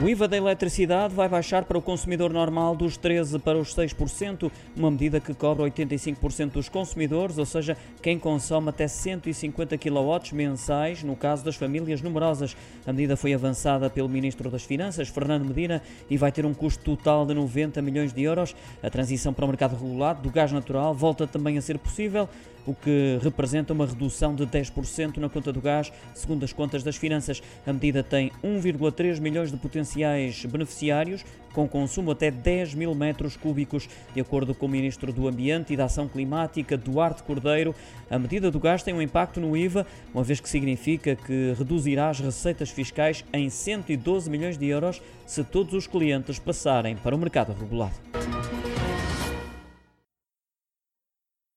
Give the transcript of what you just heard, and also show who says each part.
Speaker 1: O IVA da eletricidade vai baixar para o consumidor normal dos 13% para os 6%, uma medida que cobre 85% dos consumidores, ou seja, quem consome até 150 kW mensais, no caso das famílias numerosas. A medida foi avançada pelo Ministro das Finanças, Fernando Medina, e vai ter um custo total de 90 milhões de euros. A transição para o mercado regulado do gás natural volta também a ser possível, o que representa uma redução de 10% na conta do gás, segundo as contas das finanças. A medida tem 1,3 milhões de potenciais beneficiários, com consumo até 10 mil metros cúbicos, de acordo com o Ministro do Ambiente e da Ação Climática, Duarte Cordeiro. A medida do gás tem um impacto no IVA, uma vez que significa que reduzirá as receitas fiscais em 112 milhões de euros se todos os clientes passarem para o mercado regulado.